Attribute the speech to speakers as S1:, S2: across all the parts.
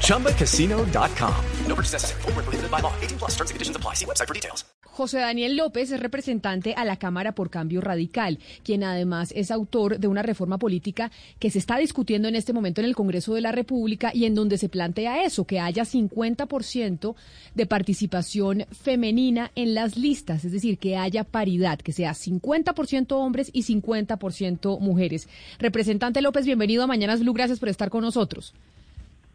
S1: ChumbaCasino.com. No purchase necessary. Full prohibited by law. 18 plus terms and conditions apply. See website for details.
S2: José Daniel López es representante a la Cámara por Cambio Radical, quien además es autor de una reforma política que se está discutiendo en este momento en el Congreso de la República y en donde se plantea eso, que haya 50% de participación femenina en las listas, es decir, que haya paridad, que sea 50% hombres y 50% mujeres. Representante López, bienvenido a Mañanas Blue, gracias por estar con nosotros.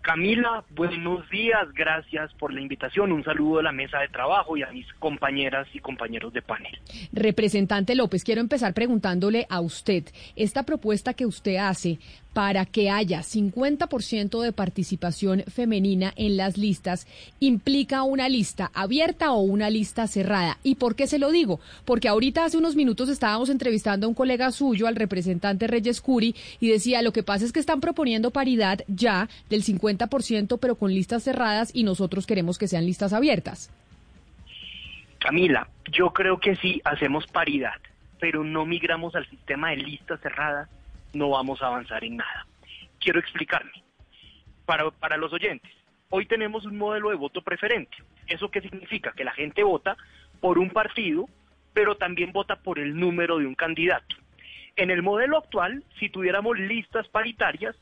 S3: Camila, buenos días, gracias por la invitación. Un saludo a la mesa de trabajo y a mis compañeras y compañeros de panel.
S2: Representante López, quiero empezar preguntándole a usted, esta propuesta que usted hace para que haya 50% de participación femenina en las listas implica una lista abierta o una lista cerrada. ¿Y por qué se lo digo? Porque ahorita hace unos minutos estábamos entrevistando a un colega suyo, al representante Reyes Curi, y decía, lo que pasa es que están proponiendo paridad ya del 50%, pero con listas cerradas y nosotros queremos que sean listas abiertas.
S3: Camila, yo creo que sí hacemos paridad, pero no migramos al sistema de listas cerradas no vamos a avanzar en nada. Quiero explicarme. Para, para los oyentes, hoy tenemos un modelo de voto preferente. ¿Eso qué significa? Que la gente vota por un partido, pero también vota por el número de un candidato. En el modelo actual, si tuviéramos listas paritarias,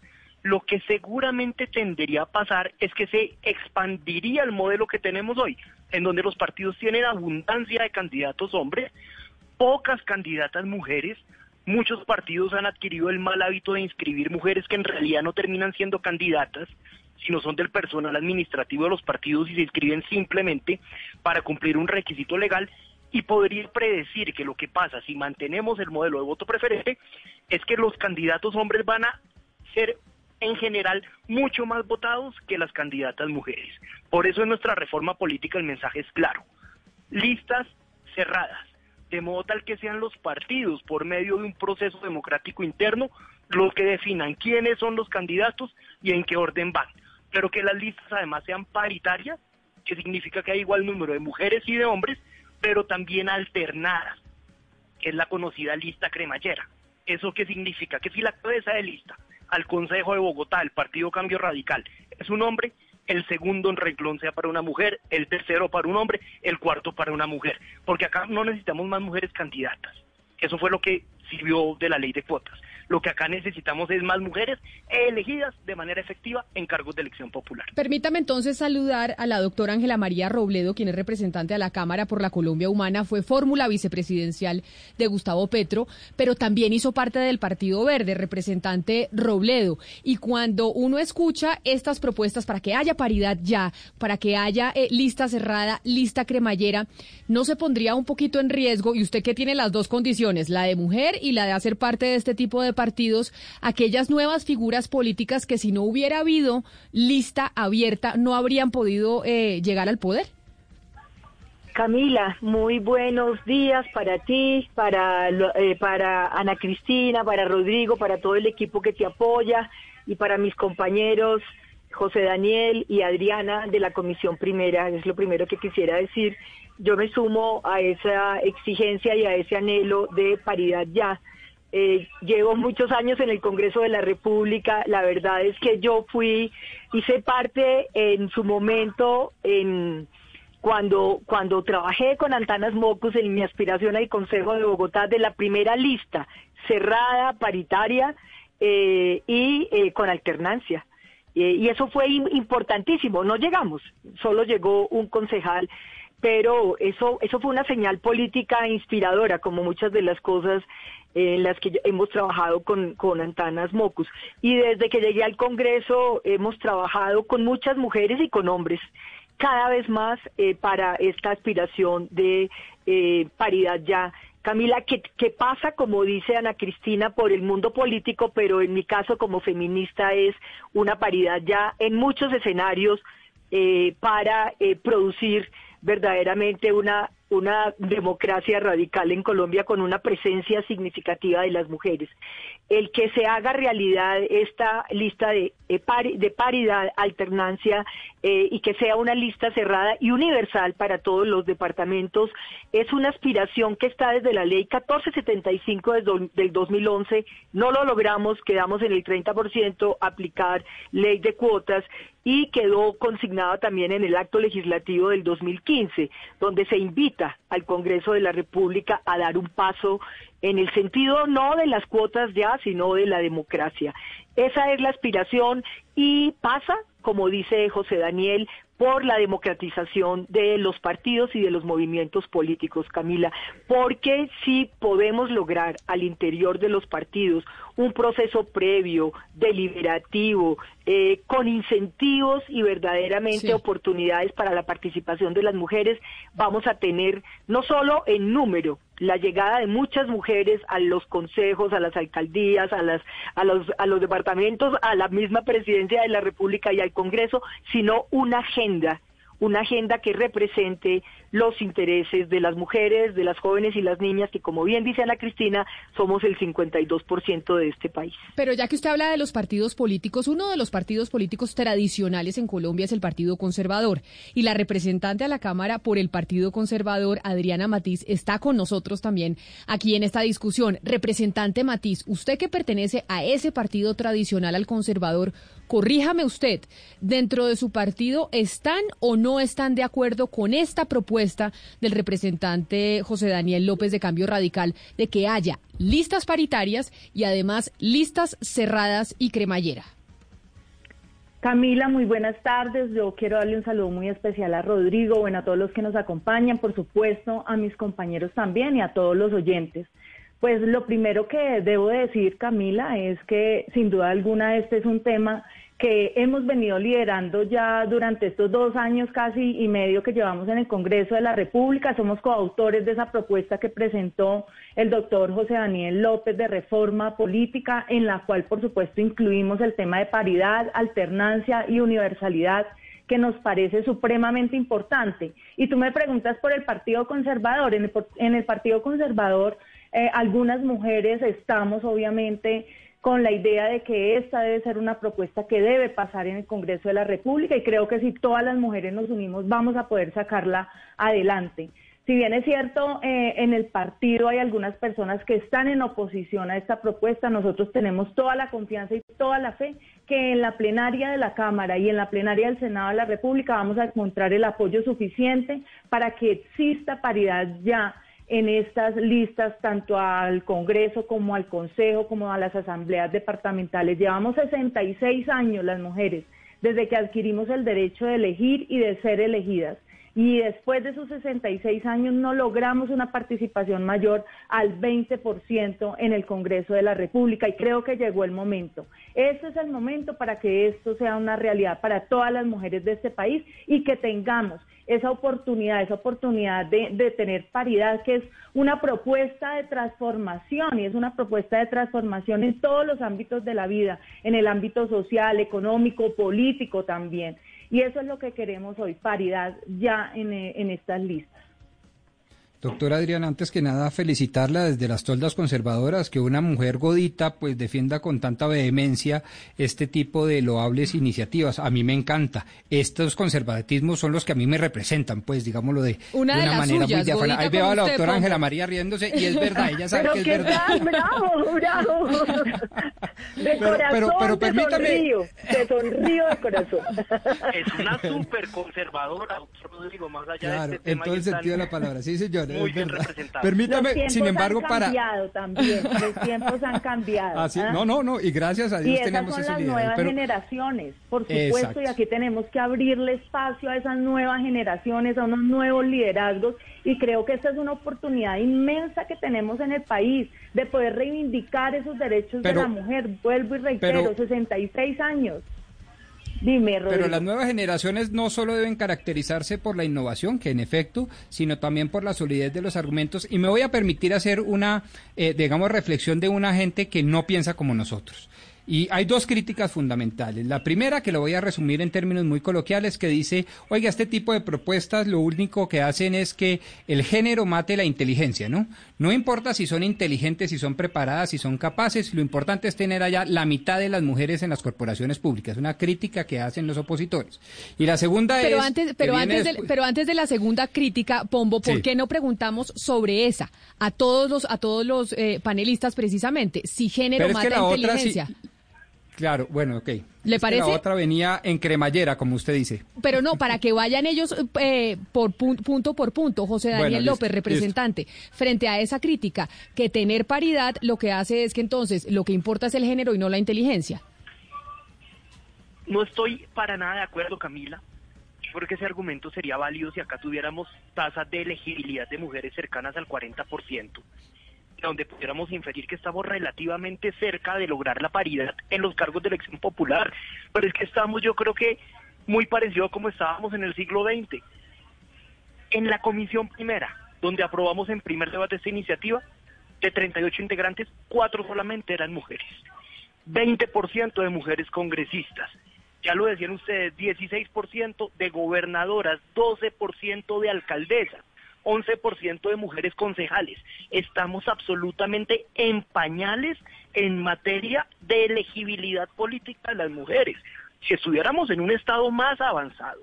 S3: lo que seguramente tendería a pasar es que se expandiría el modelo que tenemos hoy, en donde los partidos tienen abundancia de candidatos hombres, pocas candidatas mujeres, Muchos partidos han adquirido el mal hábito de inscribir mujeres que en realidad no terminan siendo candidatas, sino son del personal administrativo de los partidos y se inscriben simplemente para cumplir un requisito legal y podría predecir que lo que pasa si mantenemos el modelo de voto preferente es que los candidatos hombres van a ser en general mucho más votados que las candidatas mujeres. Por eso en nuestra reforma política el mensaje es claro. Listas cerradas de modo tal que sean los partidos, por medio de un proceso democrático interno, los que definan quiénes son los candidatos y en qué orden van. Pero que las listas además sean paritarias, que significa que hay igual número de mujeres y de hombres, pero también alternadas, que es la conocida lista cremallera. ¿Eso qué significa? Que si la cabeza de lista al Consejo de Bogotá, el Partido Cambio Radical, es un hombre, el segundo en renglón sea para una mujer, el tercero para un hombre, el cuarto para una mujer, porque acá no necesitamos más mujeres candidatas. Eso fue lo que sirvió de la ley de cuotas. Lo que acá necesitamos es más mujeres elegidas de manera efectiva en cargos de elección popular.
S2: Permítame entonces saludar a la doctora Ángela María Robledo, quien es representante de la Cámara por la Colombia Humana, fue fórmula vicepresidencial de Gustavo Petro, pero también hizo parte del Partido Verde, representante Robledo. Y cuando uno escucha estas propuestas para que haya paridad ya, para que haya eh, lista cerrada, lista cremallera, ¿no se pondría un poquito en riesgo? Y usted que tiene las dos condiciones, la de mujer y la de hacer parte de este tipo de partidos aquellas nuevas figuras políticas que si no hubiera habido lista abierta no habrían podido eh, llegar al poder?
S4: Camila, muy buenos días para ti, para, eh, para Ana Cristina, para Rodrigo, para todo el equipo que te apoya y para mis compañeros José Daniel y Adriana de la Comisión Primera. Es lo primero que quisiera decir. Yo me sumo a esa exigencia y a ese anhelo de paridad ya. Eh, llevo muchos años en el Congreso de la República. La verdad es que yo fui, hice parte en su momento, en cuando, cuando trabajé con Antanas Mocus en mi aspiración al Consejo de Bogotá de la primera lista, cerrada, paritaria eh, y eh, con alternancia. Y eso fue importantísimo. No llegamos, solo llegó un concejal pero eso, eso fue una señal política inspiradora, como muchas de las cosas en las que hemos trabajado con, con Antanas Mocus. Y desde que llegué al Congreso hemos trabajado con muchas mujeres y con hombres cada vez más eh, para esta aspiración de eh, paridad ya. Camila, ¿qué, ¿qué, pasa, como dice Ana Cristina, por el mundo político, pero en mi caso como feminista es una paridad ya en muchos escenarios eh, para producir verdaderamente una una democracia radical en Colombia con una presencia significativa de las mujeres. El que se haga realidad esta lista de, de paridad, alternancia eh, y que sea una lista cerrada y universal para todos los departamentos es una aspiración que está desde la ley 1475 del 2011. No lo logramos, quedamos en el 30% aplicar ley de cuotas y quedó consignada también en el acto legislativo del 2015, donde se invita al Congreso de la República a dar un paso en el sentido no de las cuotas ya, sino de la democracia. Esa es la aspiración y pasa, como dice José Daniel, por la democratización de los partidos y de los movimientos políticos, Camila, porque si podemos lograr al interior de los partidos un proceso previo, deliberativo, eh, con incentivos y verdaderamente oportunidades para la participación de las mujeres, vamos a tener no solo en número la llegada de muchas mujeres a los consejos, a las alcaldías, a, las, a, los, a los departamentos, a la misma presidencia de la República y al Congreso, sino una agenda una agenda que represente los intereses de las mujeres, de las jóvenes y las niñas, que como bien dice Ana Cristina, somos el 52% de este país.
S2: Pero ya que usted habla de los partidos políticos, uno de los partidos políticos tradicionales en Colombia es el Partido Conservador. Y la representante a la Cámara por el Partido Conservador, Adriana Matiz, está con nosotros también aquí en esta discusión. Representante Matiz, usted que pertenece a ese partido tradicional al conservador, corríjame usted, dentro de su partido, ¿están o no están de acuerdo con esta propuesta del representante José Daniel López de Cambio Radical de que haya listas paritarias y además listas cerradas y cremallera?
S5: Camila, muy buenas tardes. Yo quiero darle un saludo muy especial a Rodrigo, bueno, a todos los que nos acompañan, por supuesto, a mis compañeros también y a todos los oyentes. Pues lo primero que debo decir, Camila, es que sin duda alguna este es un tema que hemos venido liderando ya durante estos dos años casi y medio que llevamos en el Congreso de la República. Somos coautores de esa propuesta que presentó el doctor José Daniel López de reforma política, en la cual por supuesto incluimos el tema de paridad, alternancia y universalidad que nos parece supremamente importante. Y tú me preguntas por el Partido Conservador. En el, Partido Conservador eh, algunas mujeres estamos obviamente con la idea de que esta debe ser una propuesta que debe pasar en el Congreso de la República y creo que si todas las mujeres nos unimos vamos a poder sacarla adelante. Si bien es cierto, eh, en el partido hay algunas personas que están en oposición a esta propuesta, nosotros tenemos toda la confianza y toda la fe que en la plenaria de la Cámara y en la plenaria del Senado de la República vamos a encontrar el apoyo suficiente para que exista paridad ya en estas listas tanto al Congreso como al Consejo como a las asambleas departamentales. Llevamos 66 años las mujeres desde que adquirimos el derecho de elegir y de ser elegidas y después de sus 66 años no logramos una participación mayor al 20% en el Congreso de la República y creo que llegó el momento. Este es el momento para que esto sea una realidad para todas las mujeres de este país y que tengamos esa oportunidad, esa oportunidad de, de tener paridad, que es una propuesta de transformación y es una propuesta de transformación en todos los ámbitos de la vida, en el ámbito social, económico, político también. Y eso es lo que queremos hoy, paridad ya en, eh, en estas listas.
S6: Doctora Adriana, antes que nada felicitarla desde las toldas conservadoras, que una mujer godita pues defienda con tanta vehemencia este tipo de loables iniciativas. A mí me encanta. Estos conservatismos son los que a mí me representan, pues digámoslo de
S2: una, de, una manera muy
S6: diáfana. Ahí veo a la doctora Ángela María riéndose y es verdad, ella sabe que es verdad.
S4: bravo, bravo. De corazón pero, pero, permítame... sonrío, te sonrío de corazón.
S3: Es una súper conservadora, Rodrigo, más allá
S6: claro,
S3: de este tema.
S6: en todo el sentido de la palabra, sí señor.
S3: Muy bien representado.
S6: Permítame, sin embargo,
S5: han
S6: para.
S5: cambiado también, los tiempos han cambiado.
S6: Así,
S5: ¿ah?
S6: No, no, no, y gracias a Dios
S5: y esas
S6: tenemos
S5: son
S6: ese
S5: las
S6: liderazgo,
S5: nuevas
S6: pero-
S5: generaciones, por supuesto,
S6: Exacto.
S5: y aquí tenemos que abrirle espacio a esas nuevas generaciones, a unos nuevos liderazgos, y creo que esta es una oportunidad inmensa que tenemos en el país de poder reivindicar esos derechos
S6: Pero-
S5: de la mujer. Vuelvo y reitero,
S6: pero-
S5: 66 años. Dime, Rodrigo.
S6: Pero las nuevas generaciones no solo deben caracterizarse por la innovación, que en efecto, sino también por la solidez de los argumentos. Y me voy a permitir hacer una, eh, digamos, reflexión de una gente que no piensa como nosotros. Y hay dos críticas fundamentales. La primera, que lo voy a resumir en términos muy coloquiales, que dice, oiga, este tipo de propuestas lo único que hacen es que el género mate la inteligencia, ¿no? No importa si son inteligentes, si son preparadas, si son capaces, lo importante es tener allá la mitad de las mujeres en las corporaciones públicas. Una crítica que hacen los opositores. Y la segunda
S2: pero
S6: es...
S2: Antes, pero, antes de, pero antes de la segunda crítica, Pombo, ¿por qué no preguntamos sobre esa a todos los, a todos los eh, panelistas precisamente? Si género mata inteligencia.
S6: Claro, bueno, ok.
S2: ¿Le parece?
S6: la otra venía en cremallera, como usted dice.
S2: Pero no, para que vayan ellos eh, por punto por punto, José Daniel López, representante, frente a esa crítica, que tener paridad lo que hace es que entonces lo que importa es el género y no la inteligencia.
S3: No estoy para nada de acuerdo, Camila. Yo creo que ese argumento sería válido si acá tuviéramos tasas de elegibilidad de mujeres cercanas al 40% donde pudiéramos inferir que estamos relativamente cerca de lograr la paridad en los cargos de elección popular. Pero es que estamos, yo creo que muy parecido a como estábamos en el siglo XX. En la comisión primera, donde aprobamos en primer debate esta iniciativa, de 38 integrantes, cuatro solamente eran mujeres. 20% de mujeres congresistas. Ya lo decían ustedes, 16% de gobernadoras, 12% de alcaldesas. 11% de mujeres concejales. Estamos absolutamente en pañales en materia de elegibilidad política de las mujeres. Si estuviéramos en un estado más avanzado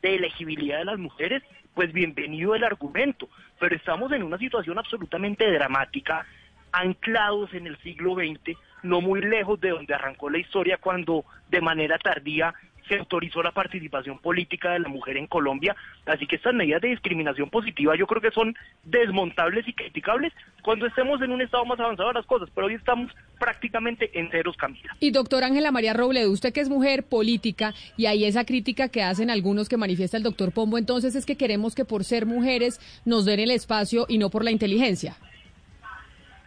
S3: de elegibilidad de las mujeres, pues bienvenido el argumento, pero estamos en una situación absolutamente dramática, anclados en el siglo XX, no muy lejos de donde arrancó la historia cuando de manera tardía se autorizó la participación política de la mujer en Colombia, así que estas medidas de discriminación positiva yo creo que son desmontables y criticables cuando estemos en un estado más avanzado de las cosas, pero hoy estamos prácticamente en ceros, Camila.
S2: Y doctor Ángela María Robledo, usted que es mujer política y ahí esa crítica que hacen algunos que manifiesta el doctor Pombo, entonces es que queremos que por ser mujeres nos den el espacio y no por la inteligencia.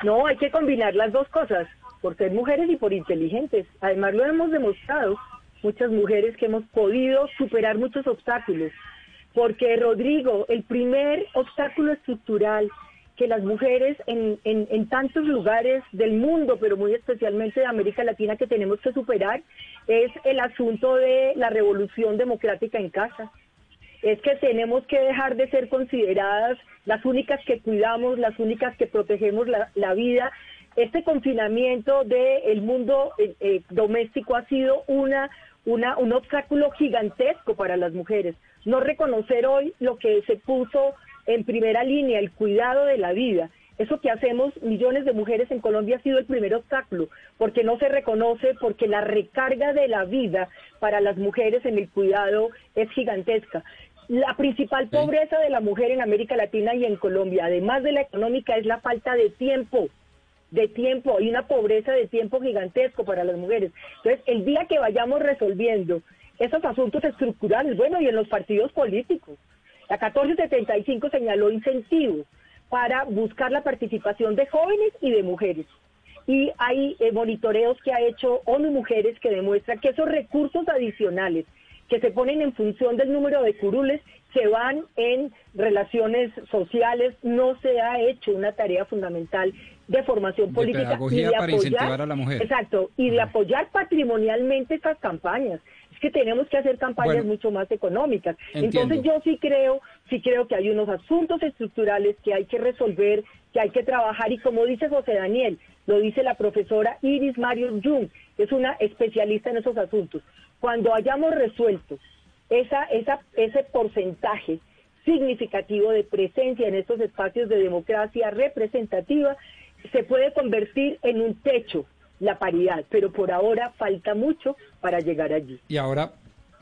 S4: No, hay que combinar las dos cosas, por ser mujeres y por inteligentes. Además lo hemos demostrado muchas mujeres que hemos podido superar muchos obstáculos. Porque, Rodrigo, el primer obstáculo estructural que las mujeres en, en, tantos lugares del mundo, pero muy especialmente de América Latina, que tenemos que superar, es el asunto de la revolución democrática en casa. Es que tenemos que dejar de ser consideradas las únicas que cuidamos, las únicas que protegemos la, la vida. Este confinamiento del mundo eh, eh, doméstico ha sido una un obstáculo gigantesco para las mujeres. No reconocer hoy lo que se puso en primera línea, el cuidado de la vida. Eso que hacemos millones de mujeres en Colombia ha sido el primer obstáculo, porque no se reconoce, porque la recarga de la vida para las mujeres en el cuidado es gigantesca. La principal pobreza de la mujer en América Latina y en Colombia, además de la económica, es la falta de tiempo de tiempo, hay una pobreza de tiempo gigantesco para las mujeres. Entonces, el día que vayamos resolviendo esos asuntos estructurales, bueno, y en los partidos políticos, la 1475 señaló incentivos para buscar la participación de jóvenes y de mujeres. Y hay eh, monitoreos que ha hecho ONU Mujeres que demuestran que esos recursos adicionales que se ponen en función del número de curules se van en relaciones sociales, no se ha hecho una tarea fundamental de formación política
S6: y de para incentivar a la mujer.
S4: Exacto, y de apoyar patrimonialmente estas campañas. Es que tenemos que hacer campañas mucho más económicas. Entonces yo sí creo, sí creo que hay unos asuntos estructurales que hay que resolver, que hay que trabajar y como dice José Daniel, lo dice la profesora Iris Marion Jung, que es una especialista en esos asuntos. Cuando hayamos resuelto esa, esa, ese porcentaje significativo de presencia en estos espacios de democracia representativa, se puede convertir en un techo la paridad, pero por ahora falta mucho para llegar allí.
S6: Y ahora,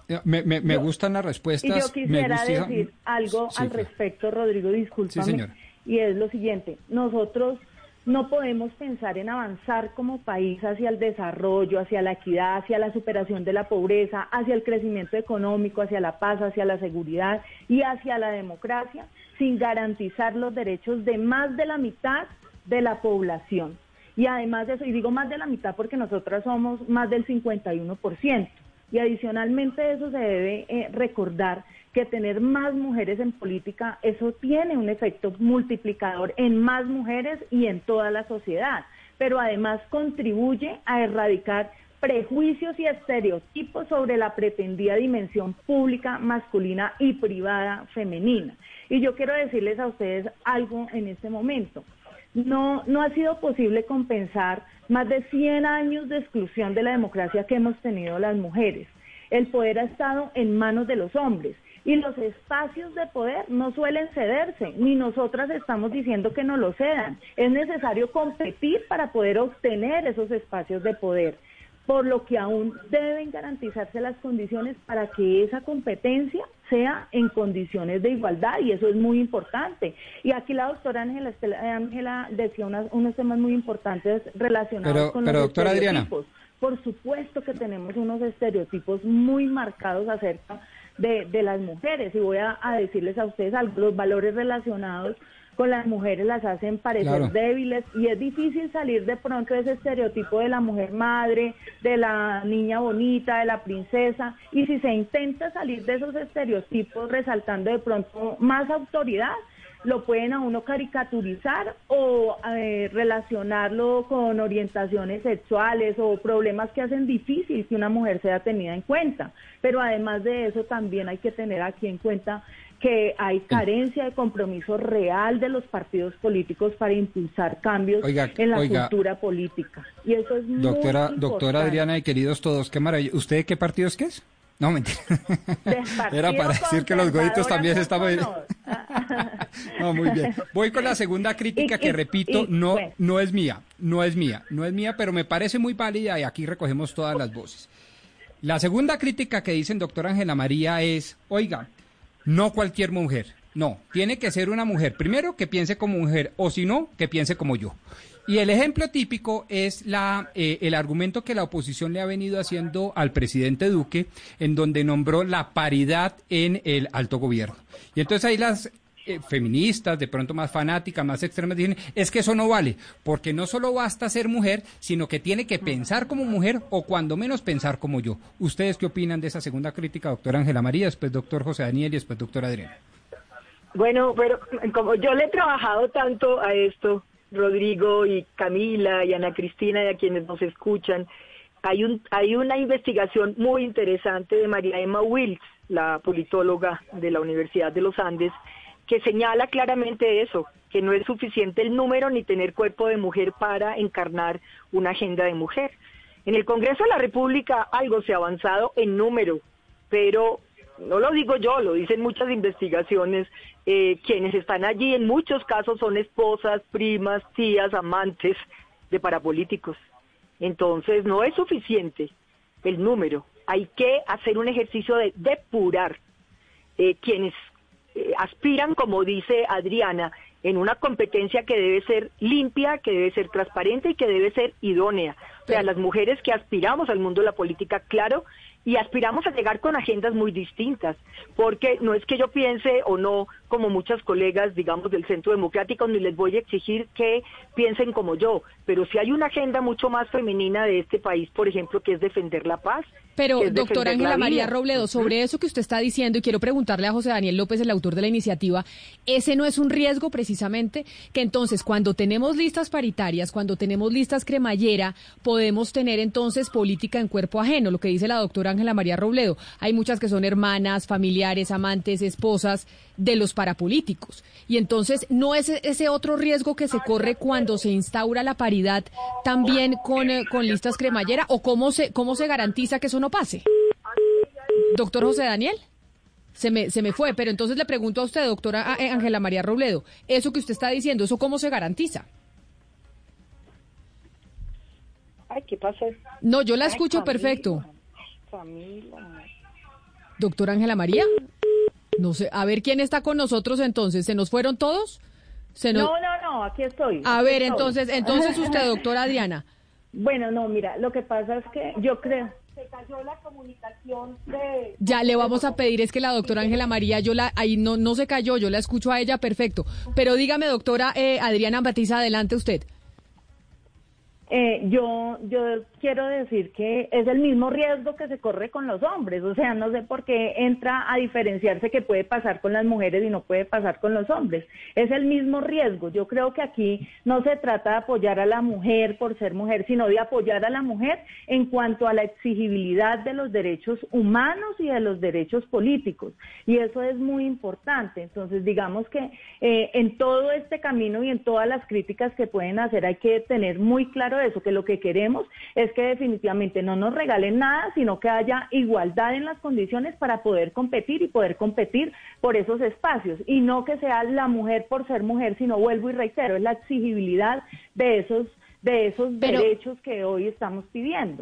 S6: eh, me, me, gustan las respuestas.
S5: Y yo quisiera decir algo al respecto, Rodrigo, discúlpame. y es lo siguiente, nosotros no podemos pensar en avanzar como país hacia el desarrollo, hacia la equidad, hacia la superación de la pobreza, hacia el crecimiento económico, hacia la paz, hacia la seguridad y hacia la democracia sin garantizar los derechos de más de la mitad de la población. Y además de eso, y digo más de la mitad porque nosotras somos más del 51%. Y adicionalmente eso se debe eh, recordar que tener más mujeres en política, eso tiene un efecto multiplicador en más mujeres y en toda la sociedad, pero además contribuye a erradicar prejuicios y estereotipos sobre la pretendida dimensión pública masculina y privada femenina. Y yo quiero decirles a ustedes algo en este momento. No, no ha sido posible compensar más de 100 años de exclusión de la democracia que hemos tenido las mujeres. El poder ha estado en manos de los hombres y los espacios de poder no suelen cederse, ni nosotras estamos diciendo que no lo cedan. Es necesario competir para poder obtener esos espacios de poder por lo que aún deben garantizarse las condiciones para que esa competencia sea en condiciones de igualdad y eso es muy importante. Y aquí la doctora Ángela Ángela decía unos temas muy importantes relacionados con los estereotipos. Por supuesto que tenemos unos estereotipos muy marcados acerca de, de las mujeres y voy a, a decirles a ustedes algo, los valores relacionados con las mujeres las hacen parecer débiles y es difícil salir de pronto de ese estereotipo de la mujer madre, de la niña bonita, de la princesa y si se intenta salir de esos estereotipos resaltando de pronto más autoridad, lo pueden a uno caricaturizar o eh, relacionarlo con orientaciones sexuales o problemas que hacen difícil que una mujer sea tenida en cuenta. Pero además de eso también hay que tener aquí en cuenta que hay carencia de compromiso real de los partidos políticos para impulsar cambios en la cultura política. Y eso es
S6: doctora,
S5: muy
S6: Doctora Adriana y queridos todos, qué maravilla. ¿Usted de qué partido es que es? No, mentira. Era para decir que los goditos también estaban... no, muy bien. Voy con la segunda crítica que, repito, no, no es mía, no es mía, no es mía, pero me parece muy válida y aquí recogemos todas las voces. La segunda crítica que dicen doctora Ángela María es, oiga, no cualquier mujer. No, tiene que ser una mujer, primero que piense como mujer, o si no, que piense como yo. Y el ejemplo típico es la, eh, el argumento que la oposición le ha venido haciendo al presidente Duque, en donde nombró la paridad en el alto gobierno. Y entonces ahí las eh, feministas, de pronto más fanáticas, más extremas, dicen, es que eso no vale, porque no solo basta ser mujer, sino que tiene que pensar como mujer o cuando menos pensar como yo. ¿Ustedes qué opinan de esa segunda crítica, doctora Ángela María, después doctor José Daniel y después doctor Adrián?
S4: Bueno, pero como yo le he trabajado tanto a esto, Rodrigo y Camila y Ana Cristina y a quienes nos escuchan, hay, un, hay una investigación muy interesante de María Emma Wills, la politóloga de la Universidad de los Andes, que señala claramente eso, que no es suficiente el número ni tener cuerpo de mujer para encarnar una agenda de mujer. En el Congreso de la República algo se ha avanzado en número, pero no lo digo yo, lo dicen muchas investigaciones, eh, quienes están allí en muchos casos son esposas, primas, tías, amantes de parapolíticos. Entonces no es suficiente el número, hay que hacer un ejercicio de depurar eh, quienes eh, aspiran, como dice Adriana, en una competencia que debe ser limpia, que debe ser transparente y que debe ser idónea. O sea, las mujeres que aspiramos al mundo de la política, claro, y aspiramos a llegar con agendas muy distintas, porque no es que yo piense o no como muchas colegas, digamos, del Centro Democrático, ni les voy a exigir que piensen como yo, pero si hay una agenda mucho más femenina de este país, por ejemplo, que es defender la paz.
S2: Pero, doctora Ángela María Robledo, sobre eso que usted está diciendo, y quiero preguntarle a José Daniel López, el autor de la iniciativa, ¿ese no es un riesgo precisamente? Que entonces, cuando tenemos listas paritarias, cuando tenemos listas cremallera, podemos tener entonces política en cuerpo ajeno, lo que dice la doctora Ángela María Robledo. Hay muchas que son hermanas, familiares, amantes, esposas de los parapolíticos. Y entonces, ¿no es ese otro riesgo que se corre cuando se instaura la paridad también con, eh, con listas cremallera? ¿O cómo se, cómo se garantiza que eso no pase? Doctor José Daniel. Se me, se me fue, pero entonces le pregunto a usted, doctora eh, Ángela María Robledo, eso que usted está diciendo, ¿eso cómo se garantiza?
S4: Ay, ¿qué pasa?
S2: No, yo la escucho perfecto. Doctora Ángela María. No sé, a ver quién está con nosotros entonces. ¿Se nos fueron todos?
S5: ¿Se No, no, no, aquí estoy.
S2: A ver, entonces, entonces usted, doctora Diana.
S5: Bueno, no, mira, lo que pasa es que yo creo se cayó la comunicación de...
S2: Ya le vamos a pedir, es que la doctora Ángela María, yo la, ahí no, no se cayó, yo la escucho a ella perfecto. Pero dígame, doctora eh, Adriana Batiza, adelante usted.
S5: eh, yo, yo quiero decir que es el mismo riesgo que se corre con los hombres, o sea, no sé por qué entra a diferenciarse que puede pasar con las mujeres y no puede pasar con los hombres. Es el mismo riesgo. Yo creo que aquí no se trata de apoyar a la mujer por ser mujer, sino de apoyar a la mujer en cuanto a la exigibilidad de los derechos humanos y de los derechos políticos. Y eso es muy importante. Entonces, digamos que eh, en todo este camino y en todas las críticas que pueden hacer hay que tener muy claro eso, que lo que queremos es que definitivamente no nos regalen nada, sino que haya igualdad en las condiciones para poder competir y poder competir por esos espacios. Y no que sea la mujer por ser mujer, sino vuelvo y reitero, es la exigibilidad de esos de esos Pero, derechos que hoy estamos pidiendo.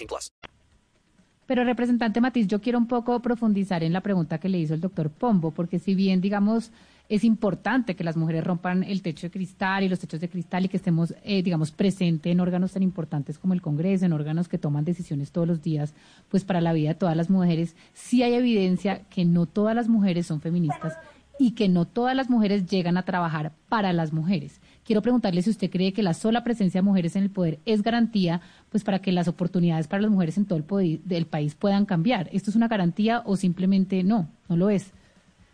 S7: 18 plus.
S2: Pero representante Matiz, yo quiero un poco profundizar en la pregunta que le hizo el doctor Pombo, porque si bien, digamos, es importante que las mujeres rompan el techo de cristal y los techos de cristal y que estemos, eh, digamos, presentes en órganos tan importantes como el Congreso, en órganos que toman decisiones todos los días, pues para la vida de todas las mujeres, sí hay evidencia que no todas las mujeres son feministas y que no todas las mujeres llegan a trabajar para las mujeres. Quiero preguntarle si usted cree que la sola presencia de mujeres en el poder es garantía pues para que las oportunidades para las mujeres en todo el, país puedan cambiar. ¿Esto es una garantía o simplemente no? No lo es.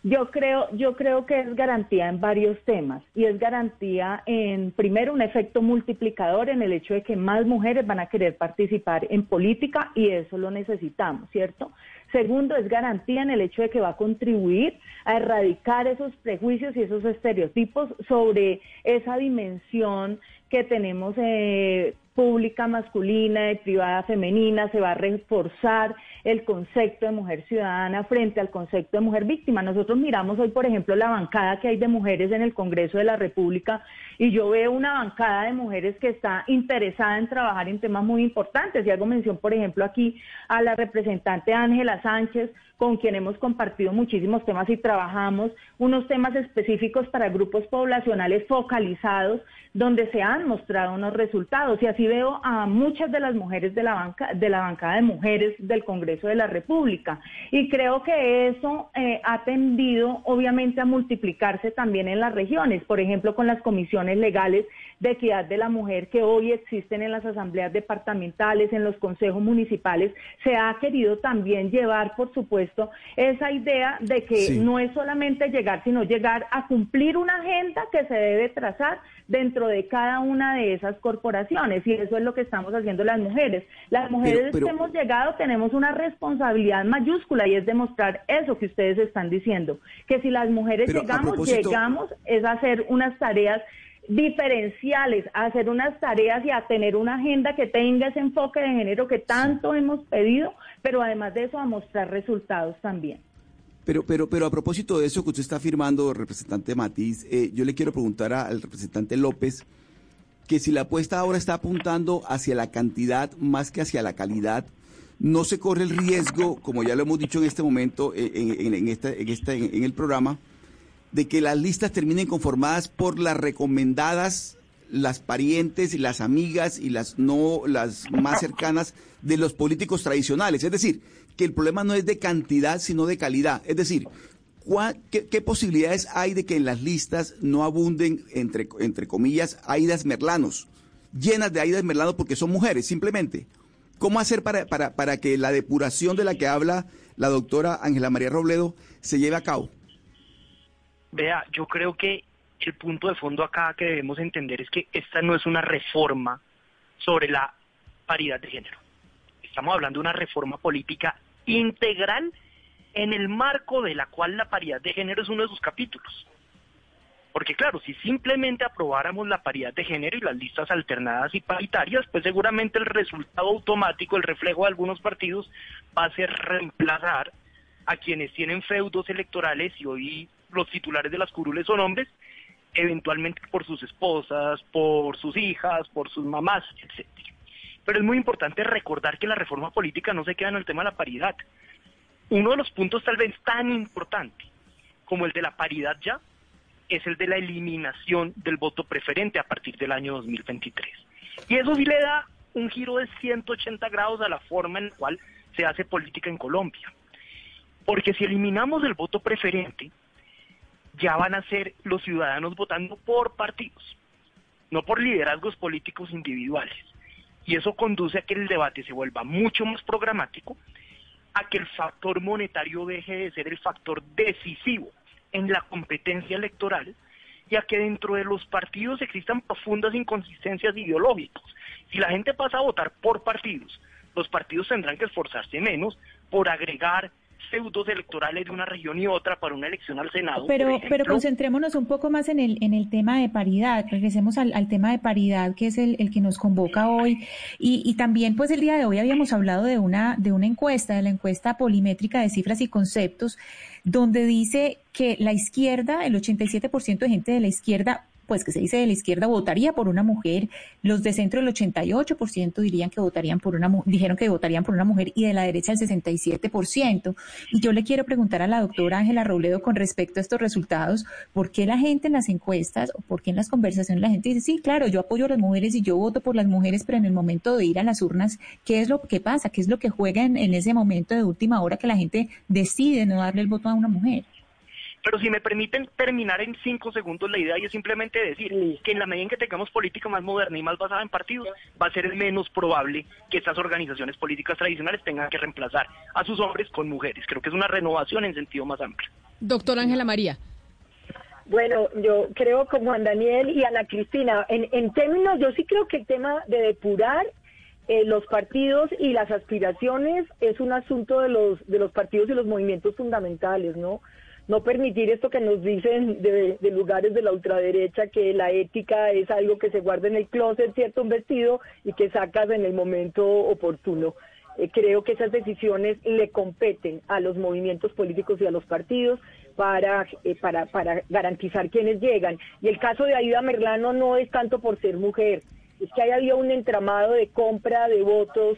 S5: Yo creo, yo creo que es garantía en varios temas y es garantía en, primero, un efecto multiplicador en el hecho de que más mujeres van a querer participar en política y eso lo necesitamos, ¿cierto? Segundo, es garantía en el hecho de que va a contribuir a erradicar esos prejuicios y esos estereotipos sobre esa dimensión que tenemos eh, pública masculina y privada femenina, se va a reforzar el concepto de mujer ciudadana frente al concepto de mujer víctima. Nosotros miramos hoy, por ejemplo, la bancada que hay de mujeres en el Congreso de la República y yo veo una bancada de mujeres que está interesada en trabajar en temas muy importantes. Y hago mención, por ejemplo, aquí a la representante Ángela Sánchez, con quien hemos compartido muchísimos temas y trabajamos unos temas específicos para grupos poblacionales focalizados donde se han mostrado unos resultados. Y así veo a muchas de las mujeres de la, banca, de la bancada de mujeres del Congreso de la República. Y creo que eso eh, ha tendido, obviamente, a multiplicarse también en las regiones, por ejemplo, con las comisiones legales de equidad de la mujer que hoy existen en las asambleas departamentales, en los consejos municipales, se ha querido también llevar, por supuesto, esa idea de que no es solamente llegar, sino llegar a cumplir una agenda que se debe trazar dentro de cada una de esas corporaciones y eso es lo que estamos haciendo las mujeres. Las mujeres que hemos llegado tenemos una responsabilidad mayúscula y es demostrar eso que ustedes están diciendo, que si las mujeres llegamos, llegamos es hacer unas tareas diferenciales, a hacer unas tareas y a tener una agenda que tenga ese enfoque de género que tanto hemos pedido, pero además de eso a mostrar resultados también.
S8: Pero, pero, pero a propósito de eso que usted está afirmando, representante Matiz, eh, yo le quiero preguntar al representante López que si la apuesta ahora está apuntando hacia la cantidad más que hacia la calidad, no se corre el riesgo, como ya lo hemos dicho en este momento eh, en, en, esta, en, esta, en el programa, de que las listas terminen conformadas por las recomendadas, las parientes y las amigas y las no las más cercanas de los políticos tradicionales. Es decir, que el problema no es de cantidad, sino de calidad. Es decir, qué, posibilidades hay de que en las listas no abunden, entre, entre comillas, aidas merlanos, llenas de aidas merlanos porque son mujeres, simplemente? ¿Cómo hacer para, para, para que la depuración de la que habla la doctora Ángela María Robledo se lleve a cabo?
S3: Vea, yo creo que el punto de fondo acá que debemos entender es que esta no es una reforma sobre la paridad de género. Estamos hablando de una reforma política integral en el marco de la cual la paridad de género es uno de sus capítulos. Porque claro, si simplemente aprobáramos la paridad de género y las listas alternadas y paritarias, pues seguramente el resultado automático, el reflejo de algunos partidos, va a ser reemplazar a quienes tienen feudos electorales y hoy los titulares de las curules son hombres, eventualmente por sus esposas, por sus hijas, por sus mamás, etc. Pero es muy importante recordar que la reforma política no se queda en el tema de la paridad. Uno de los puntos tal vez tan importante como el de la paridad ya es el de la eliminación del voto preferente a partir del año 2023. Y eso sí le da un giro de 180 grados a la forma en la cual se hace política en Colombia. Porque si eliminamos el voto preferente, ya van a ser los ciudadanos votando por partidos, no por liderazgos políticos individuales. Y eso conduce a que el debate se vuelva mucho más programático, a que el factor monetario deje de ser el factor decisivo en la competencia electoral y a que dentro de los partidos existan profundas inconsistencias ideológicas. Si la gente pasa a votar por partidos, los partidos tendrán que esforzarse menos por agregar pseudos electorales de una región y otra para una elección al Senado.
S9: Pero, pero concentrémonos un poco más en el, en el tema de paridad. Regresemos al, al tema de paridad, que es el, el que nos convoca hoy. Y, y, también, pues, el día de hoy habíamos hablado de una, de una encuesta, de la encuesta polimétrica de cifras y conceptos, donde dice que la izquierda, el 87% de gente de la izquierda pues que se dice de la izquierda votaría por una mujer, los de centro el 88% dirían que votarían por una dijeron que votarían por una mujer y de la derecha el 67%. Y yo le quiero preguntar a la doctora Ángela Robledo con respecto a estos resultados, ¿por qué la gente en las encuestas o por qué en las conversaciones la gente dice, sí, claro, yo apoyo a las mujeres y yo voto por las mujeres, pero en el momento de ir a las urnas, ¿qué es lo que pasa? ¿Qué es lo que juega en, en ese momento de última hora que la gente decide no darle el voto a una mujer?
S3: Pero si me permiten terminar en cinco segundos la idea y es simplemente decir que en la medida en que tengamos política más moderna y más basada en partidos, va a ser menos probable que estas organizaciones políticas tradicionales tengan que reemplazar a sus hombres con mujeres. Creo que es una renovación en sentido más amplio.
S2: Doctor Ángela María.
S4: Bueno, yo creo como Juan Daniel y Ana Cristina, en, en términos, yo sí creo que el tema de depurar eh, los partidos y las aspiraciones es un asunto de los de los partidos y los movimientos fundamentales, ¿no? No permitir esto que nos dicen de, lugares de la ultraderecha, que la ética es algo que se guarda en el closet, cierto, un vestido, y que sacas en el momento oportuno. Eh, creo que esas decisiones le competen a los movimientos políticos y a los partidos para, eh, para, para garantizar quienes llegan. Y el caso de Aida Merlano no es tanto por ser mujer, es que haya habido un entramado de compra de votos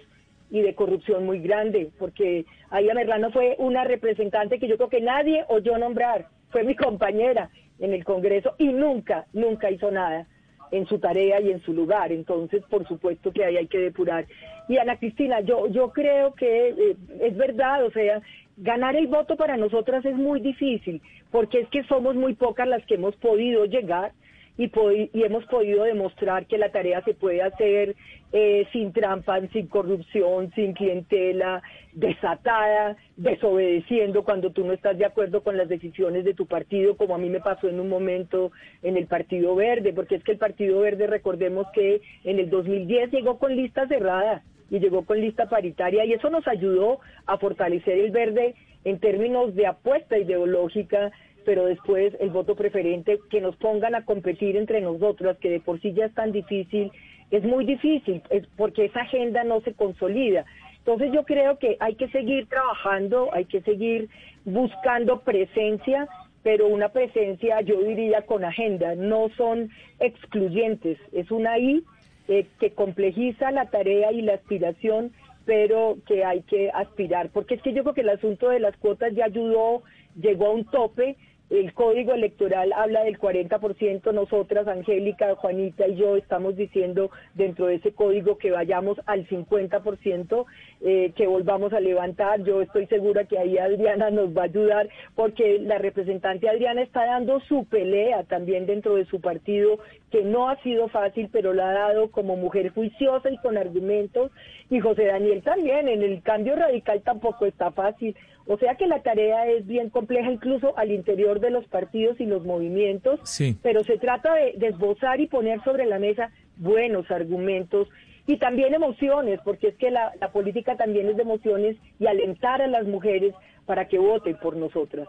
S4: y de corrupción muy grande, porque Aida Merlano fue una representante que yo creo que nadie oyó nombrar, fue mi compañera en el Congreso y nunca, nunca hizo nada en su tarea y en su lugar. Entonces, por supuesto que ahí hay que depurar. Y Ana Cristina, yo, yo creo que eh, es verdad, o sea, ganar el voto para nosotras es muy difícil, porque es que somos muy pocas las que hemos podido llegar y, hemos podido demostrar que la tarea se puede hacer eh, sin trampas, sin corrupción, sin clientela, desatada, desobedeciendo cuando tú no estás de acuerdo con las decisiones de tu partido, como a mí me pasó en un momento en el Partido Verde, porque es que el Partido Verde, recordemos que en el 2010 llegó con lista cerrada y llegó con lista paritaria y eso nos ayudó a fortalecer el verde en términos de apuesta ideológica pero después el voto preferente, que nos pongan a competir entre nosotras, que de por sí ya es tan difícil, es muy difícil, es porque esa agenda no se consolida. Entonces yo creo que hay que seguir trabajando, hay que seguir buscando presencia, pero una presencia, yo diría, con agenda, no son excluyentes, es una I eh, que complejiza la tarea y la aspiración, pero que hay que aspirar, porque es que yo creo que el asunto de las cuotas ya ayudó, llegó a un tope, el código electoral habla del 40%, nosotras, Angélica, Juanita y yo estamos diciendo dentro de ese código que vayamos al 50%, eh, que volvamos a levantar. Yo estoy segura que ahí Adriana nos va a ayudar porque la representante Adriana está dando su pelea también dentro de su partido, que no ha sido fácil, pero la ha dado como mujer juiciosa y con argumentos. Y José Daniel también, en el cambio radical tampoco está fácil. O sea que la tarea es bien compleja incluso al interior de los partidos y los movimientos, pero se trata de, desbozar y poner sobre la mesa buenos argumentos y también emociones, porque es que la, la política también es de emociones y alentar a las mujeres para que voten por nosotras.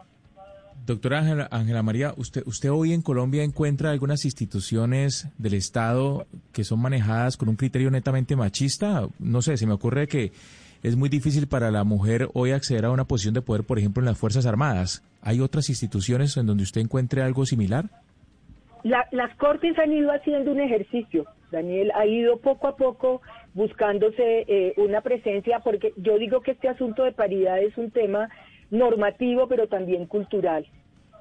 S10: Doctora Ángela, María, usted, ¿usted hoy en Colombia encuentra algunas instituciones del Estado que son manejadas con un criterio netamente machista? No sé, se me ocurre que es muy difícil para la mujer hoy acceder a una posición de poder, por ejemplo, en las Fuerzas Armadas. ¿Hay otras instituciones en donde usted encuentre algo similar?
S4: las cortes han ido haciendo un ejercicio, Daniel, ha ido poco a poco buscándose eh, una presencia, porque yo digo que este asunto de paridad es un tema normativo, pero también cultural.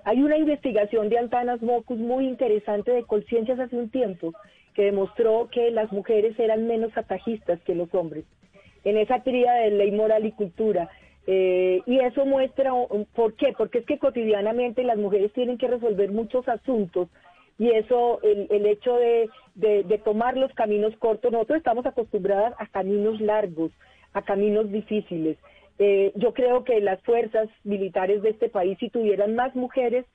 S4: Hay una investigación de Antanas Mocus muy interesante de Conciencias hace un tiempo que demostró que las mujeres eran menos atajistas que los hombres en esa tríada de ley, moral y cultura. Eh, y eso muestra, ¿por qué? Porque es que cotidianamente las mujeres tienen que resolver muchos asuntos y eso, el, el hecho de, de, tomar los caminos cortos, nosotros estamos acostumbradas a caminos largos, a caminos difíciles. Eh, yo creo que las fuerzas militares de este país, si tuvieran más mujeres,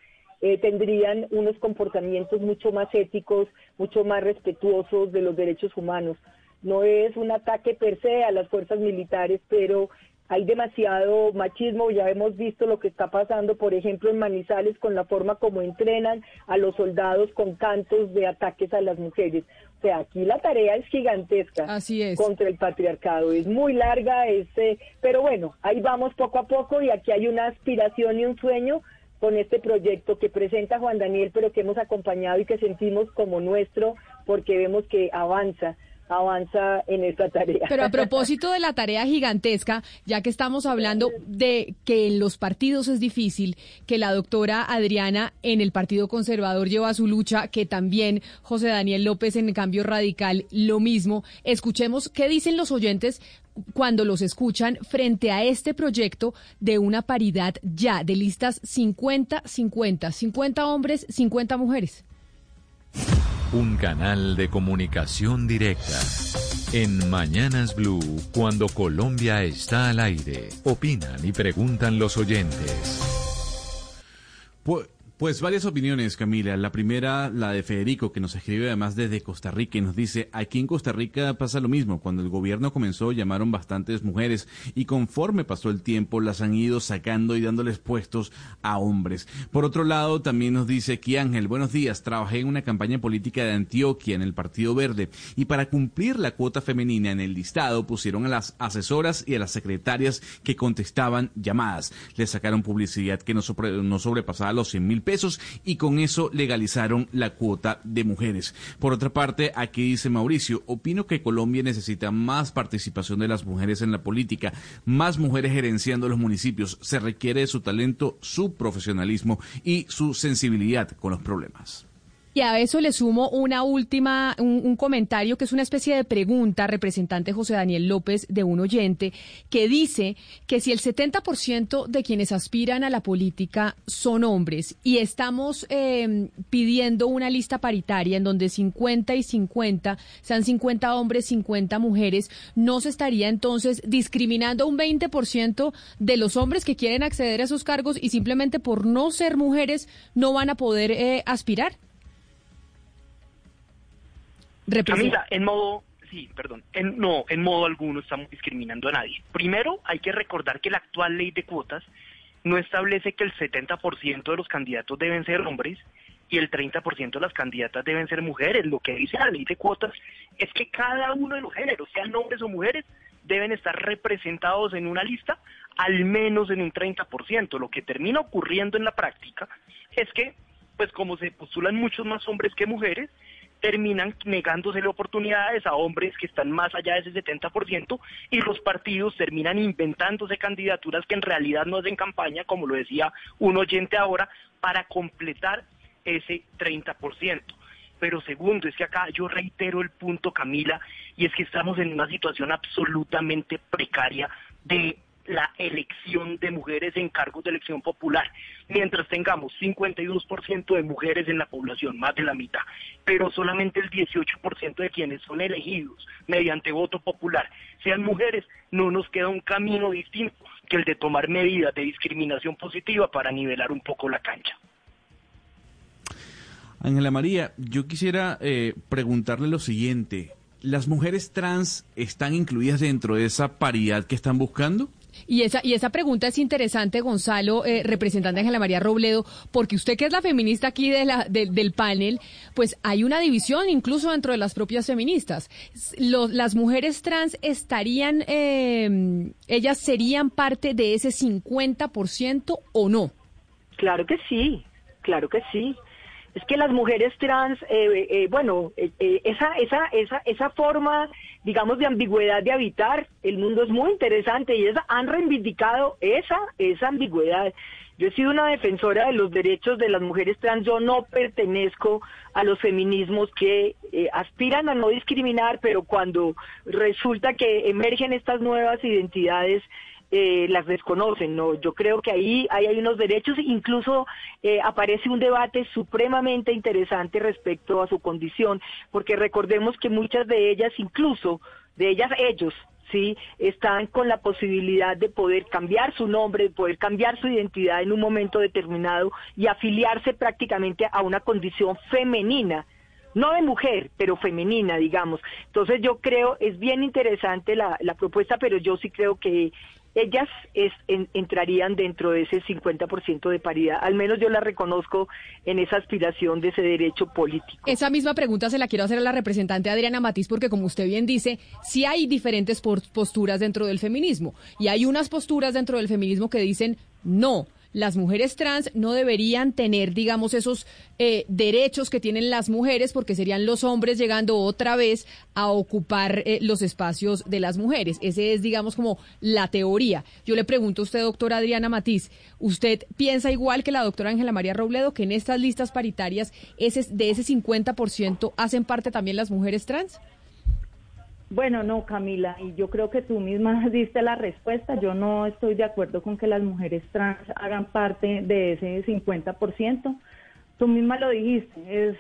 S4: eh, tendrían unos comportamientos mucho más éticos, mucho más respetuosos de los derechos humanos. No es un ataque per se a las fuerzas militares, pero hay demasiado machismo, ya hemos visto lo que está pasando, por ejemplo, en Manizales con la forma como entrenan a los soldados con cantos de ataques a las mujeres. O sea, aquí la tarea es gigantesca
S2: Así es.
S4: contra el patriarcado, es muy larga, este, pero bueno, ahí vamos poco a poco y aquí hay una aspiración y un sueño con este proyecto que presenta Juan Daniel, pero que hemos acompañado y que sentimos como nuestro porque vemos que avanza avanza en esta tarea.
S2: Pero a propósito de la tarea gigantesca, ya que estamos hablando de que en los partidos es difícil, que la doctora Adriana en el Partido Conservador lleva su lucha, que también José Daniel López en Cambio Radical lo mismo, escuchemos qué dicen los oyentes cuando los escuchan frente a este proyecto de una paridad ya de listas 50-50, 50 hombres, 50 mujeres.
S11: Un canal de comunicación directa. En Mañanas Blue, cuando Colombia está al aire, opinan y preguntan los oyentes.
S12: Pues, pues varias opiniones, Camila. La primera, la de Federico, que nos escribe además desde Costa Rica y nos dice, aquí en Costa Rica pasa lo mismo. Cuando el gobierno comenzó, llamaron bastantes mujeres y conforme pasó el tiempo, las han ido sacando y dándoles puestos a hombres. Por otro lado, también nos dice aquí Ángel, buenos días, trabajé en una campaña política de Antioquia en el Partido Verde y para cumplir la cuota femenina en el listado pusieron a las asesoras y a las secretarias que contestaban llamadas. Les sacaron publicidad que no, no sobrepasaba los 100 mil pesos y con eso legalizaron la cuota de mujeres. Por otra parte, aquí dice Mauricio, opino que Colombia necesita más participación de las mujeres en la política, más mujeres gerenciando los municipios. Se requiere de su talento, su profesionalismo y su sensibilidad con los problemas.
S2: Y a eso le sumo una última, un, comentario que es una especie de pregunta, representante José Daniel López, de un oyente, que dice que si el 70% de quienes aspiran a la política son hombres y estamos em, pidiendo una lista paritaria en donde 50 y 50 sean 50 hombres, 50 mujeres, ¿no se estaría entonces discriminando un 20% de los hombres que quieren acceder a esos cargos y simplemente por no ser mujeres no van a poder eh, aspirar?
S3: Camila, en modo, sí, perdón, en, no, en modo alguno estamos discriminando a nadie. Primero, hay que recordar que la actual ley de cuotas no establece que el 70% de los candidatos deben ser hombres y el 30% de las candidatas deben ser mujeres. Lo que dice la ley de cuotas es que cada uno de los géneros, sean hombres o mujeres, deben estar representados en una lista al menos en un 30%. Lo que termina ocurriendo en la práctica es que, pues como se postulan muchos más hombres que mujeres, terminan negándose oportunidades a hombres que están más allá de ese 70% y los partidos terminan inventándose candidaturas que en realidad no hacen campaña, como lo decía un oyente ahora, para completar ese 30%. Pero segundo, es que acá yo reitero el punto, Camila, y es que estamos en una situación absolutamente precaria de la elección de mujeres en cargos de elección popular, mientras tengamos 52% de mujeres en la población, más de la mitad, pero solamente el 18% de quienes son elegidos mediante voto popular sean mujeres, no nos queda un camino distinto que el de tomar medidas de discriminación positiva para nivelar un poco la cancha.
S12: Ángela María, yo quisiera eh, preguntarle lo siguiente. ¿Las mujeres trans están incluidas dentro de esa paridad que están buscando?
S2: Y esa, y esa pregunta es interesante, Gonzalo, eh, representante Ángela María Robledo, porque usted que es la feminista aquí de del panel, pues hay una división incluso dentro de las propias feministas. las mujeres trans estarían, eh, ellas serían parte de ese 50% o no?
S4: Claro que sí, claro que sí. Es que las mujeres trans, eh, eh, bueno, eh, esa, esa, esa, esa forma, digamos, de ambigüedad de habitar el mundo es muy interesante y esa, han reivindicado esa, esa ambigüedad. Yo he sido una defensora de los derechos de las mujeres trans. Yo no pertenezco a los feminismos que aspiran a no discriminar, pero cuando resulta que emergen estas nuevas identidades, eh, las desconocen. No, yo creo que ahí, hay unos derechos, incluso eh, aparece un debate supremamente interesante respecto a su condición, porque recordemos que muchas de ellas, incluso de ellas ellos, sí, están con la posibilidad de poder cambiar su nombre, de poder cambiar su identidad en un momento determinado y afiliarse prácticamente a una condición femenina no de mujer, pero femenina, digamos. Entonces yo creo, es bien interesante la, la propuesta, pero yo sí creo que ellas entrarían dentro de ese 50% de paridad. Al menos yo la reconozco en esa aspiración de ese derecho político.
S2: Esa misma pregunta se la quiero hacer a la representante Adriana Matiz, porque como usted bien dice, sí hay diferentes posturas dentro del feminismo. Y hay unas posturas dentro del feminismo que dicen no las mujeres trans no deberían tener, digamos, esos eh, derechos que tienen las mujeres, porque serían los hombres llegando otra vez a ocupar eh, los espacios de las mujeres. Ese es, digamos, como la teoría. Yo le pregunto a usted, doctora Adriana Matiz, ¿usted piensa igual que la doctora Ángela María Robledo, que en estas listas paritarias ese, de ese 50% hacen parte también las mujeres trans?
S5: Bueno, no, Camila, y yo creo que tú misma diste la respuesta. Yo no estoy de acuerdo con que las mujeres trans hagan parte de ese 50%. Tú misma lo dijiste, es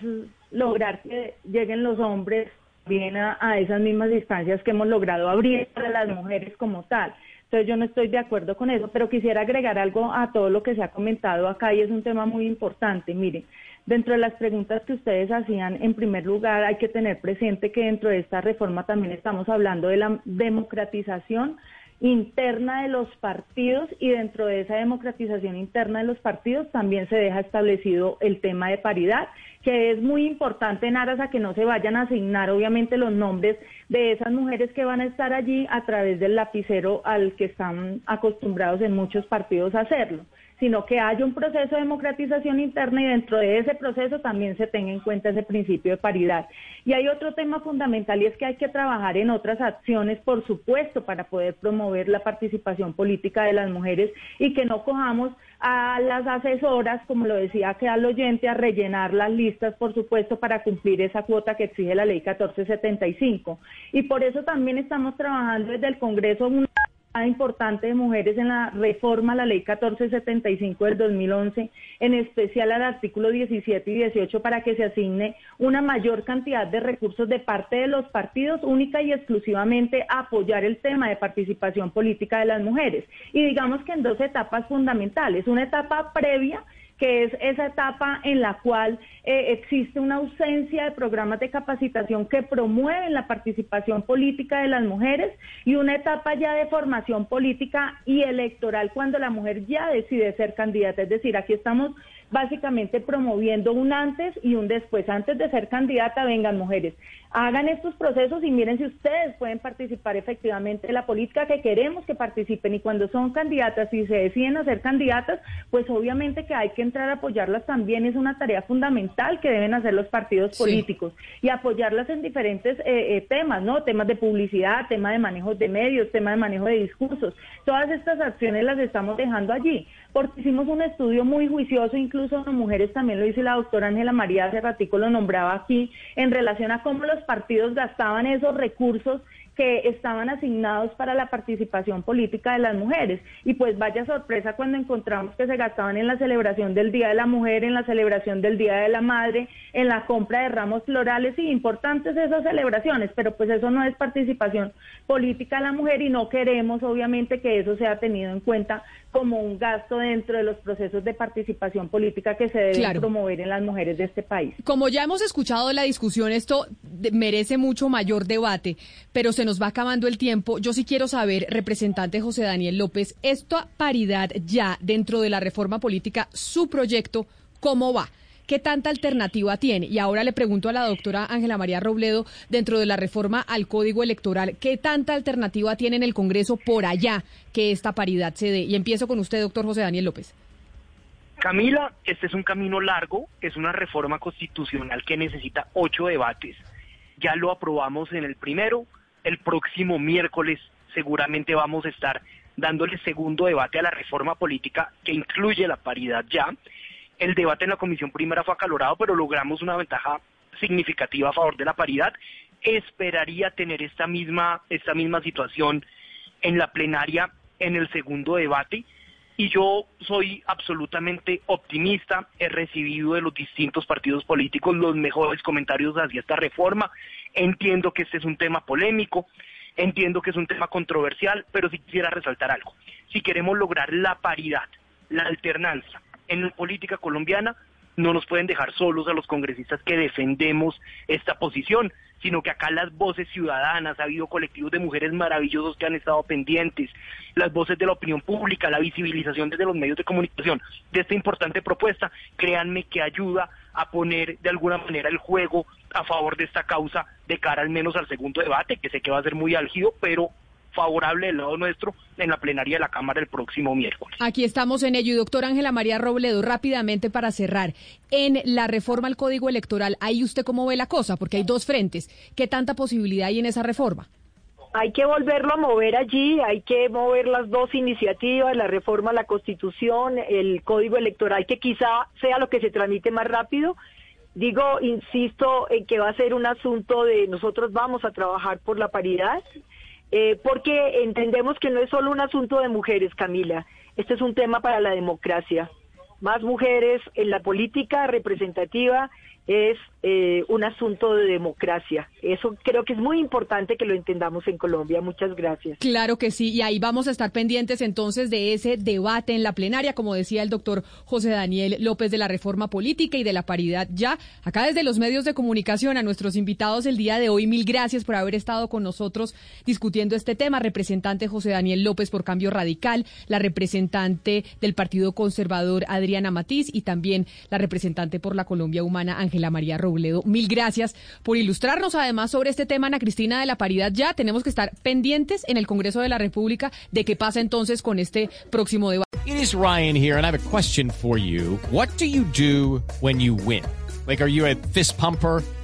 S5: lograr que lleguen los hombres bien a, esas mismas distancias que hemos logrado abrir para las mujeres como tal. Entonces yo no estoy de acuerdo con eso, pero quisiera agregar algo a todo lo que se ha comentado acá y es un tema muy importante. Miren, Dentro de las preguntas que ustedes hacían, en primer lugar, hay que tener presente que dentro de esta reforma también estamos hablando de la democratización interna de los partidos y dentro de esa democratización interna de los partidos también se deja establecido el tema de paridad, que es muy importante en aras a que no se vayan a asignar obviamente los nombres de esas mujeres que van a estar allí a través del lapicero al que están acostumbrados en muchos partidos a hacerlo sino que haya un proceso de democratización interna y dentro de ese proceso también se tenga en cuenta ese principio de paridad. Y hay otro tema fundamental y es que hay que trabajar en otras acciones, por supuesto, para poder promover la participación política de las mujeres y que no cojamos a las asesoras, como lo decía que al oyente, a rellenar las listas, por supuesto, para cumplir esa cuota que exige la ley 1475. Y por eso también estamos trabajando desde el Congreso importante de mujeres en la reforma a la ley 1475 del 2011, en especial al artículo 17 y 18 para que se asigne una mayor cantidad de recursos de parte de los partidos única y exclusivamente a apoyar el tema de participación política de las mujeres. Y digamos que en dos etapas fundamentales, una etapa previa que es esa etapa en la cual eh, existe una ausencia de programas de capacitación que promueven la participación política de las mujeres y una etapa ya de formación política y electoral cuando la mujer ya decide ser candidata. Es decir, aquí estamos básicamente promoviendo un antes y un después. Antes de ser candidata, vengan mujeres, hagan estos procesos y miren si ustedes pueden participar efectivamente en la política que queremos que participen y cuando son candidatas y se deciden a ser candidatas, pues obviamente que hay que entrar a apoyarlas también es una tarea fundamental que deben hacer los partidos políticos y apoyarlas en diferentes eh, eh, temas, ¿no? Temas de publicidad, tema de manejo de medios, tema de manejo de discursos. Todas estas acciones las estamos dejando allí porque hicimos un estudio muy juicioso, incluso las mujeres también lo dice la doctora Ángela María, hace ratico lo nombraba aquí, en relación a cómo los partidos gastaban esos recursos que estaban asignados para la participación política de las mujeres. Y pues vaya sorpresa cuando encontramos que se gastaban en la celebración del Día de la Mujer, en la celebración del Día de la Madre, en la compra de ramos florales y importantes esas celebraciones, pero pues eso no es participación política de la mujer y no queremos obviamente que eso sea tenido en cuenta como un gasto dentro de los procesos de participación política que se deben promover en las mujeres de este país.
S2: Como ya hemos escuchado la discusión, esto merece mucho mayor debate, pero se nos va acabando el tiempo. Yo sí quiero saber, representante José Daniel López, esta paridad ya dentro de la reforma política, su proyecto, ¿cómo va? ¿Qué tanta alternativa tiene? Y ahora le pregunto a la doctora Ángela María Robledo, dentro de la reforma al Código Electoral, ¿qué tanta alternativa tiene en el Congreso por allá que esta paridad se dé? Y empiezo con usted, doctor José Daniel López.
S3: Camila, este es un camino largo, es una reforma constitucional que necesita ocho debates. Ya lo aprobamos en el primero, el próximo miércoles seguramente vamos a estar dándole segundo debate a la reforma política que incluye la paridad ya. El debate en la comisión primera fue acalorado, pero logramos una ventaja significativa a favor de la paridad. Esperaría tener esta misma, esta misma situación en la plenaria en el segundo debate y yo soy absolutamente optimista. He recibido de los distintos partidos políticos los mejores comentarios hacia esta reforma. Entiendo que este es un tema polémico, entiendo que es un tema controversial, pero sí quisiera resaltar algo. Si queremos lograr la paridad, la alternancia en política colombiana, no nos pueden dejar solos a los congresistas que defendemos esta posición, sino que acá las voces ciudadanas, ha habido colectivos de mujeres maravillosos que han estado pendientes, las voces de la opinión pública, la visibilización desde los medios de comunicación de esta importante propuesta, créanme que ayuda a poner de alguna manera el juego a favor de esta causa de cara al menos al segundo debate, que sé que va a ser muy álgido, pero favorable del lado nuestro en la plenaria de la Cámara el próximo miércoles.
S2: Aquí estamos en ello. Y doctor Ángela María Robledo, rápidamente para cerrar, en la reforma al Código Electoral, ¿ahí usted cómo ve la cosa? Porque hay dos frentes. ¿Qué tanta posibilidad hay en esa reforma?
S4: Hay que volverlo a mover allí, hay que mover las dos iniciativas, la reforma a la Constitución, el Código Electoral, que quizá sea lo que se tramite más rápido. Digo, insisto en que va a ser un asunto de nosotros vamos a trabajar por la paridad, eh, porque entendemos que no es solo un asunto de mujeres, Camila, este es un tema para la democracia. Más mujeres en la política representativa es eh, un asunto de democracia. Eso creo que es muy importante que lo entendamos en Colombia. Muchas gracias.
S2: Claro que sí, y ahí vamos a estar pendientes entonces de ese debate en la plenaria, como decía el doctor José Daniel López de la reforma política y de la paridad ya. Acá desde los medios de comunicación a nuestros invitados el día de hoy, mil gracias por haber estado con nosotros discutiendo este tema. Representante José Daniel López por Cambio Radical, la representante del Partido Conservador Adriana Matiz y también la representante por la Colombia Humana Ángela María Mil gracias por ilustrarnos además sobre este tema, Ana Cristina, de la paridad. Ya tenemos que estar pendientes en el Congreso de la República de qué pasa entonces con este próximo debate.
S7: It is Ryan here, and I have a question for you. What do you do when you win? Like, are you a fist pumper?